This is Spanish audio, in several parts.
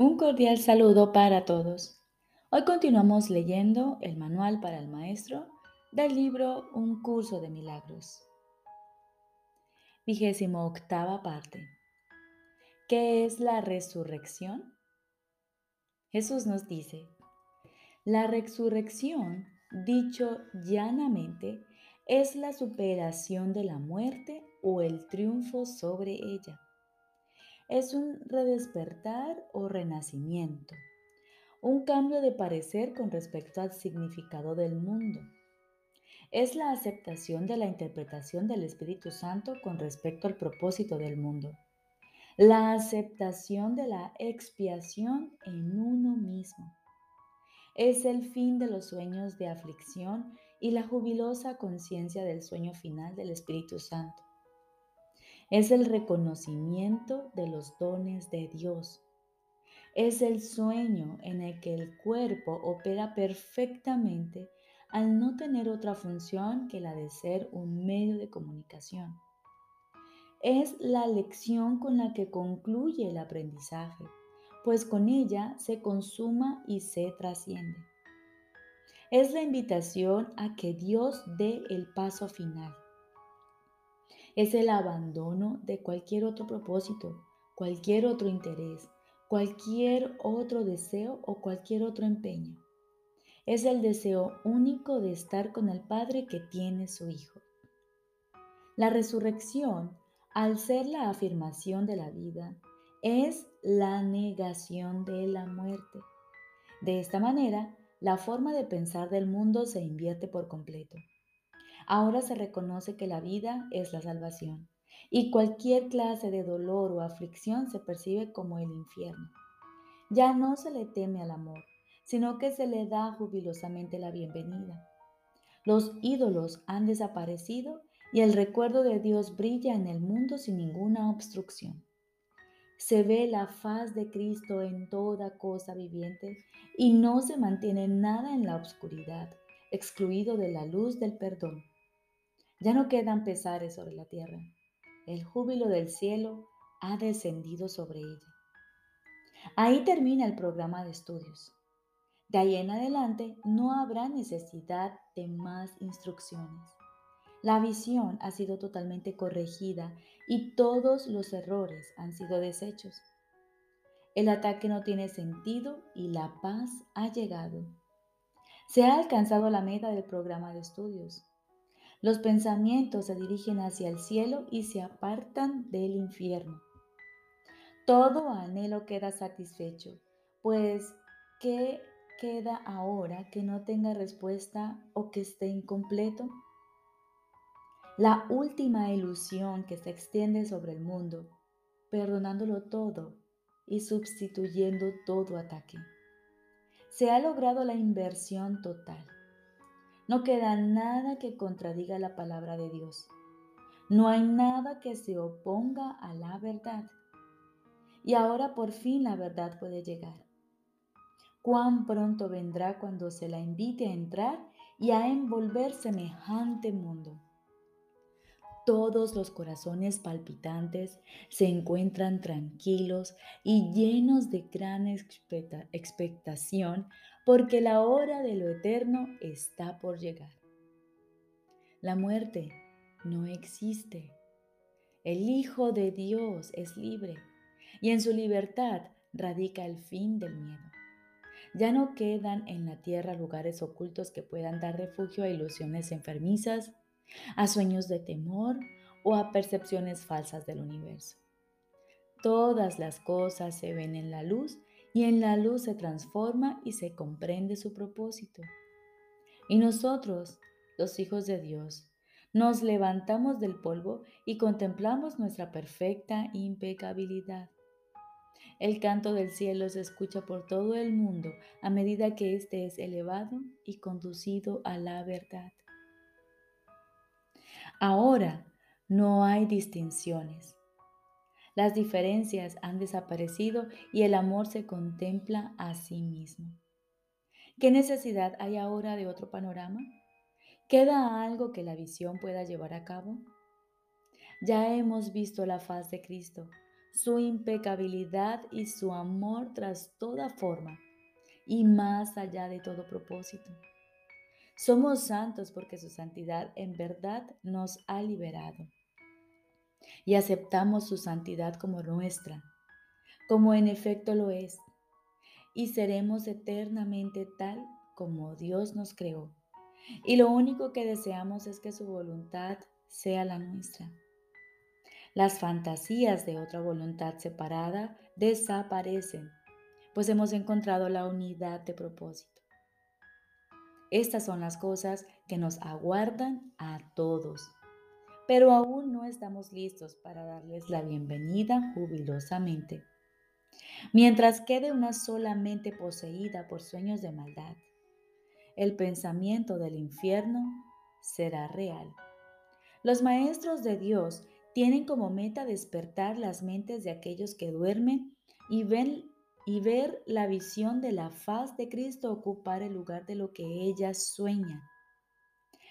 Un cordial saludo para todos. Hoy continuamos leyendo el manual para el maestro del libro Un curso de milagros. Vigésimo octava parte. ¿Qué es la resurrección? Jesús nos dice, la resurrección, dicho llanamente, es la superación de la muerte o el triunfo sobre ella es un redespertar o renacimiento, un cambio de parecer con respecto al significado del mundo. Es la aceptación de la interpretación del Espíritu Santo con respecto al propósito del mundo. La aceptación de la expiación en uno mismo. Es el fin de los sueños de aflicción y la jubilosa conciencia del sueño final del Espíritu Santo es el reconocimiento de los dones de Dios. Es el sueño en el que el cuerpo opera perfectamente al no tener otra función que la de ser un medio de comunicación. Es la lección con la que concluye el aprendizaje, pues con ella se consuma y se trasciende. Es la invitación a que Dios dé el paso final es el abandono de cualquier otro propósito, cualquier otro interés, cualquier otro deseo o cualquier otro empeño. Es el deseo único de estar con el Padre que tiene su Hijo. La resurrección, al ser la afirmación de la vida, es la negación de la muerte. De esta manera, la forma de pensar del mundo se invierte por completo. Ahora se reconoce que la vida es la salvación y cualquier clase de dolor o aflicción se percibe como el infierno. Ya no se le teme al amor, sino que se le da jubilosamente la bienvenida. Los ídolos han desaparecido y el recuerdo de Dios brilla en el mundo sin ninguna obstrucción. Se ve la faz de Cristo en toda cosa viviente y no se mantiene nada en la oscuridad, excluido de la luz del perdón. Ya no quedan pesares sobre la tierra. El júbilo del cielo ha descendido sobre ella. Ahí termina el programa de estudios. De ahí en adelante no habrá necesidad de más instrucciones. La visión ha sido totalmente corregida y todos los errores han sido deshechos. El ataque no tiene sentido y la paz ha llegado. Se ha alcanzado la meta del programa de estudios. Los pensamientos se dirigen hacia el cielo y se apartan del infierno. Todo anhelo queda satisfecho, pues ¿qué queda ahora que no tenga respuesta o que esté incompleto? La última ilusión que se extiende sobre el mundo, perdonándolo todo y sustituyendo todo ataque. Se ha logrado la inversión total. No queda nada que contradiga la palabra de Dios. No hay nada que se oponga a la verdad. Y ahora por fin la verdad puede llegar. Cuán pronto vendrá cuando se la invite a entrar y a envolver semejante mundo. Todos los corazones palpitantes se encuentran tranquilos y llenos de gran expectación porque la hora de lo eterno está por llegar. La muerte no existe. El Hijo de Dios es libre y en su libertad radica el fin del miedo. Ya no quedan en la tierra lugares ocultos que puedan dar refugio a ilusiones enfermizas, a sueños de temor o a percepciones falsas del universo. Todas las cosas se ven en la luz y en la luz se transforma y se comprende su propósito. Y nosotros, los hijos de Dios, nos levantamos del polvo y contemplamos nuestra perfecta impecabilidad. El canto del cielo se escucha por todo el mundo a medida que éste es elevado y conducido a la verdad. Ahora no hay distinciones. Las diferencias han desaparecido y el amor se contempla a sí mismo. ¿Qué necesidad hay ahora de otro panorama? ¿Queda algo que la visión pueda llevar a cabo? Ya hemos visto la faz de Cristo, su impecabilidad y su amor tras toda forma y más allá de todo propósito. Somos santos porque su santidad en verdad nos ha liberado. Y aceptamos su santidad como nuestra, como en efecto lo es. Y seremos eternamente tal como Dios nos creó. Y lo único que deseamos es que su voluntad sea la nuestra. Las fantasías de otra voluntad separada desaparecen, pues hemos encontrado la unidad de propósito. Estas son las cosas que nos aguardan a todos, pero aún no estamos listos para darles la bienvenida jubilosamente. Mientras quede una sola mente poseída por sueños de maldad, el pensamiento del infierno será real. Los maestros de Dios tienen como meta despertar las mentes de aquellos que duermen y ven y ver la visión de la faz de Cristo ocupar el lugar de lo que ellas sueñan.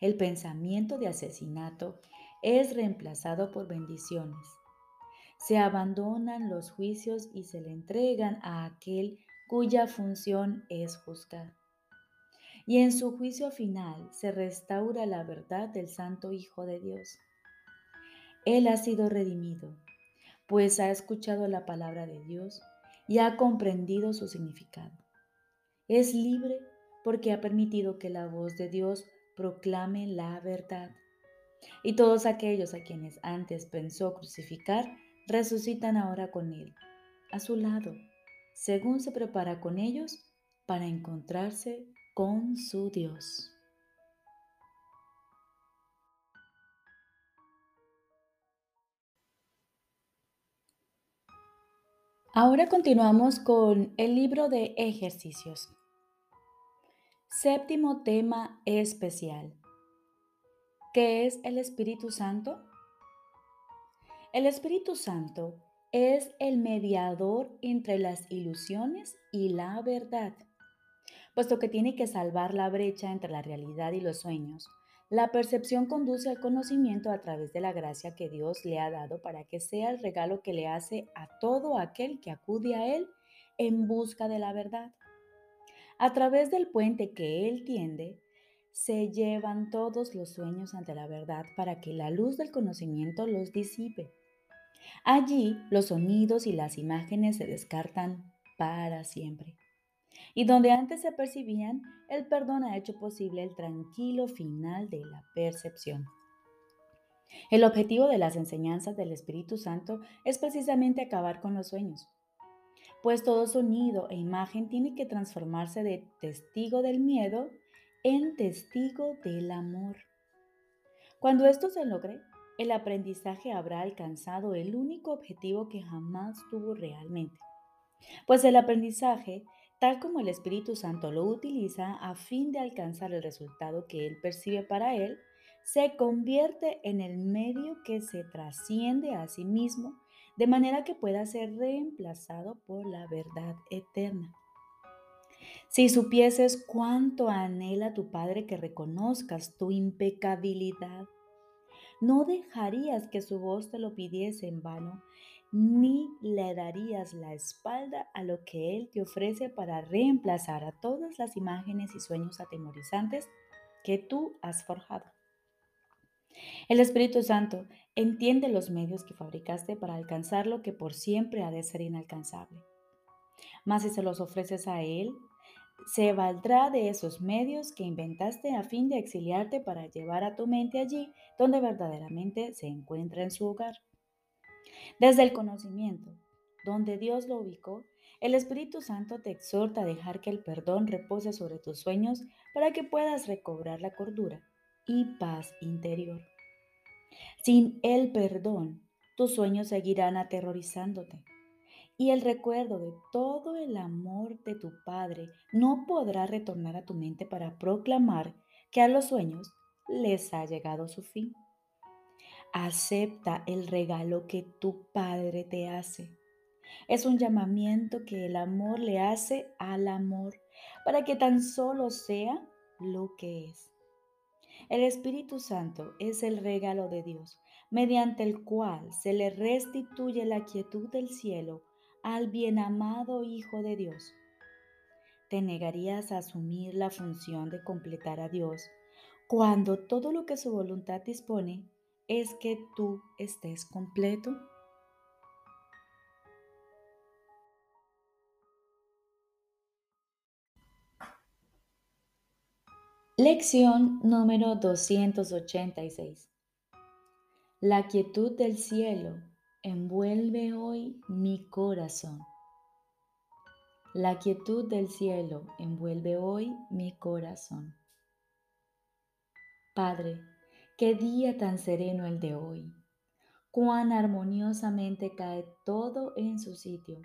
El pensamiento de asesinato es reemplazado por bendiciones. Se abandonan los juicios y se le entregan a aquel cuya función es juzgar. Y en su juicio final se restaura la verdad del Santo Hijo de Dios. Él ha sido redimido, pues ha escuchado la palabra de Dios y ha comprendido su significado. Es libre porque ha permitido que la voz de Dios proclame la verdad. Y todos aquellos a quienes antes pensó crucificar, resucitan ahora con Él, a su lado, según se prepara con ellos para encontrarse con su Dios. Ahora continuamos con el libro de ejercicios. Séptimo tema especial. ¿Qué es el Espíritu Santo? El Espíritu Santo es el mediador entre las ilusiones y la verdad, puesto que tiene que salvar la brecha entre la realidad y los sueños la percepción conduce al conocimiento a través de la gracia que Dios le ha dado para que sea el regalo que le hace a todo aquel que acude a Él en busca de la verdad. A través del puente que Él tiende, se llevan todos los sueños ante la verdad para que la luz del conocimiento los disipe. Allí los sonidos y las imágenes se descartan para siempre y donde antes se percibían, el perdón ha hecho posible el tranquilo final de la percepción. El objetivo de las enseñanzas del Espíritu Santo es precisamente acabar con los sueños, pues todo sonido e imagen tiene que transformarse de testigo del miedo en testigo del amor. Cuando esto se logre, el aprendizaje habrá alcanzado el único objetivo que jamás tuvo realmente, pues el aprendizaje tal como el Espíritu Santo lo utiliza a fin de alcanzar el resultado que Él percibe para Él, se convierte en el medio que se trasciende a sí mismo de manera que pueda ser reemplazado por la verdad eterna. Si supieses cuánto anhela tu Padre que reconozcas tu impecabilidad, no dejarías que su voz te lo pidiese en vano ni le darías la espalda a lo que Él te ofrece para reemplazar a todas las imágenes y sueños atemorizantes que tú has forjado. El Espíritu Santo entiende los medios que fabricaste para alcanzar lo que por siempre ha de ser inalcanzable. Mas si se los ofreces a Él, se valdrá de esos medios que inventaste a fin de exiliarte para llevar a tu mente allí donde verdaderamente se encuentra en su hogar. Desde el conocimiento, donde Dios lo ubicó, el Espíritu Santo te exhorta a dejar que el perdón repose sobre tus sueños para que puedas recobrar la cordura y paz interior. Sin el perdón, tus sueños seguirán aterrorizándote y el recuerdo de todo el amor de tu Padre no podrá retornar a tu mente para proclamar que a los sueños les ha llegado su fin. Acepta el regalo que tu Padre te hace. Es un llamamiento que el amor le hace al amor para que tan solo sea lo que es. El Espíritu Santo es el regalo de Dios, mediante el cual se le restituye la quietud del cielo al bienamado Hijo de Dios. ¿Te negarías a asumir la función de completar a Dios cuando todo lo que su voluntad dispone es que tú estés completo? Lección número 286. La quietud del cielo envuelve hoy mi corazón. La quietud del cielo envuelve hoy mi corazón. Padre, qué día tan sereno el de hoy. Cuán armoniosamente cae todo en su sitio.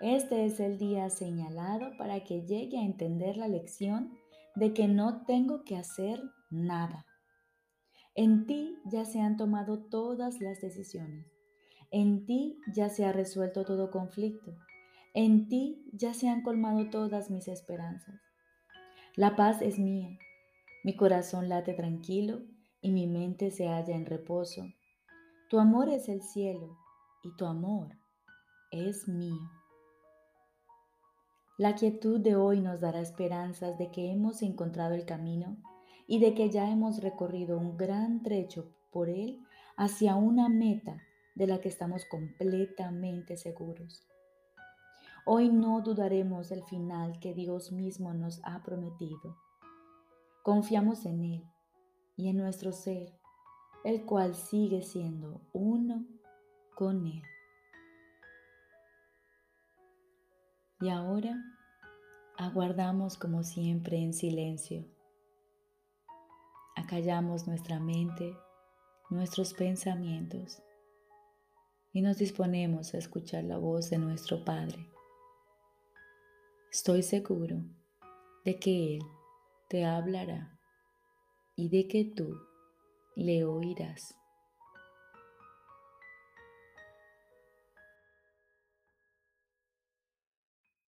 Este es el día señalado para que llegue a entender la lección de que no tengo que hacer nada. En ti ya se han tomado todas las decisiones. En ti ya se ha resuelto todo conflicto. En ti ya se han colmado todas mis esperanzas. La paz es mía. Mi corazón late tranquilo y mi mente se halla en reposo. Tu amor es el cielo y tu amor es mío. La quietud de hoy nos dará esperanzas de que hemos encontrado el camino y de que ya hemos recorrido un gran trecho por él hacia una meta de la que estamos completamente seguros. Hoy no dudaremos del final que Dios mismo nos ha prometido. Confiamos en Él y en nuestro ser, el cual sigue siendo uno con Él. Y ahora aguardamos como siempre en silencio. Acallamos nuestra mente, nuestros pensamientos y nos disponemos a escuchar la voz de nuestro Padre. Estoy seguro de que Él te hablará y de que tú le oirás.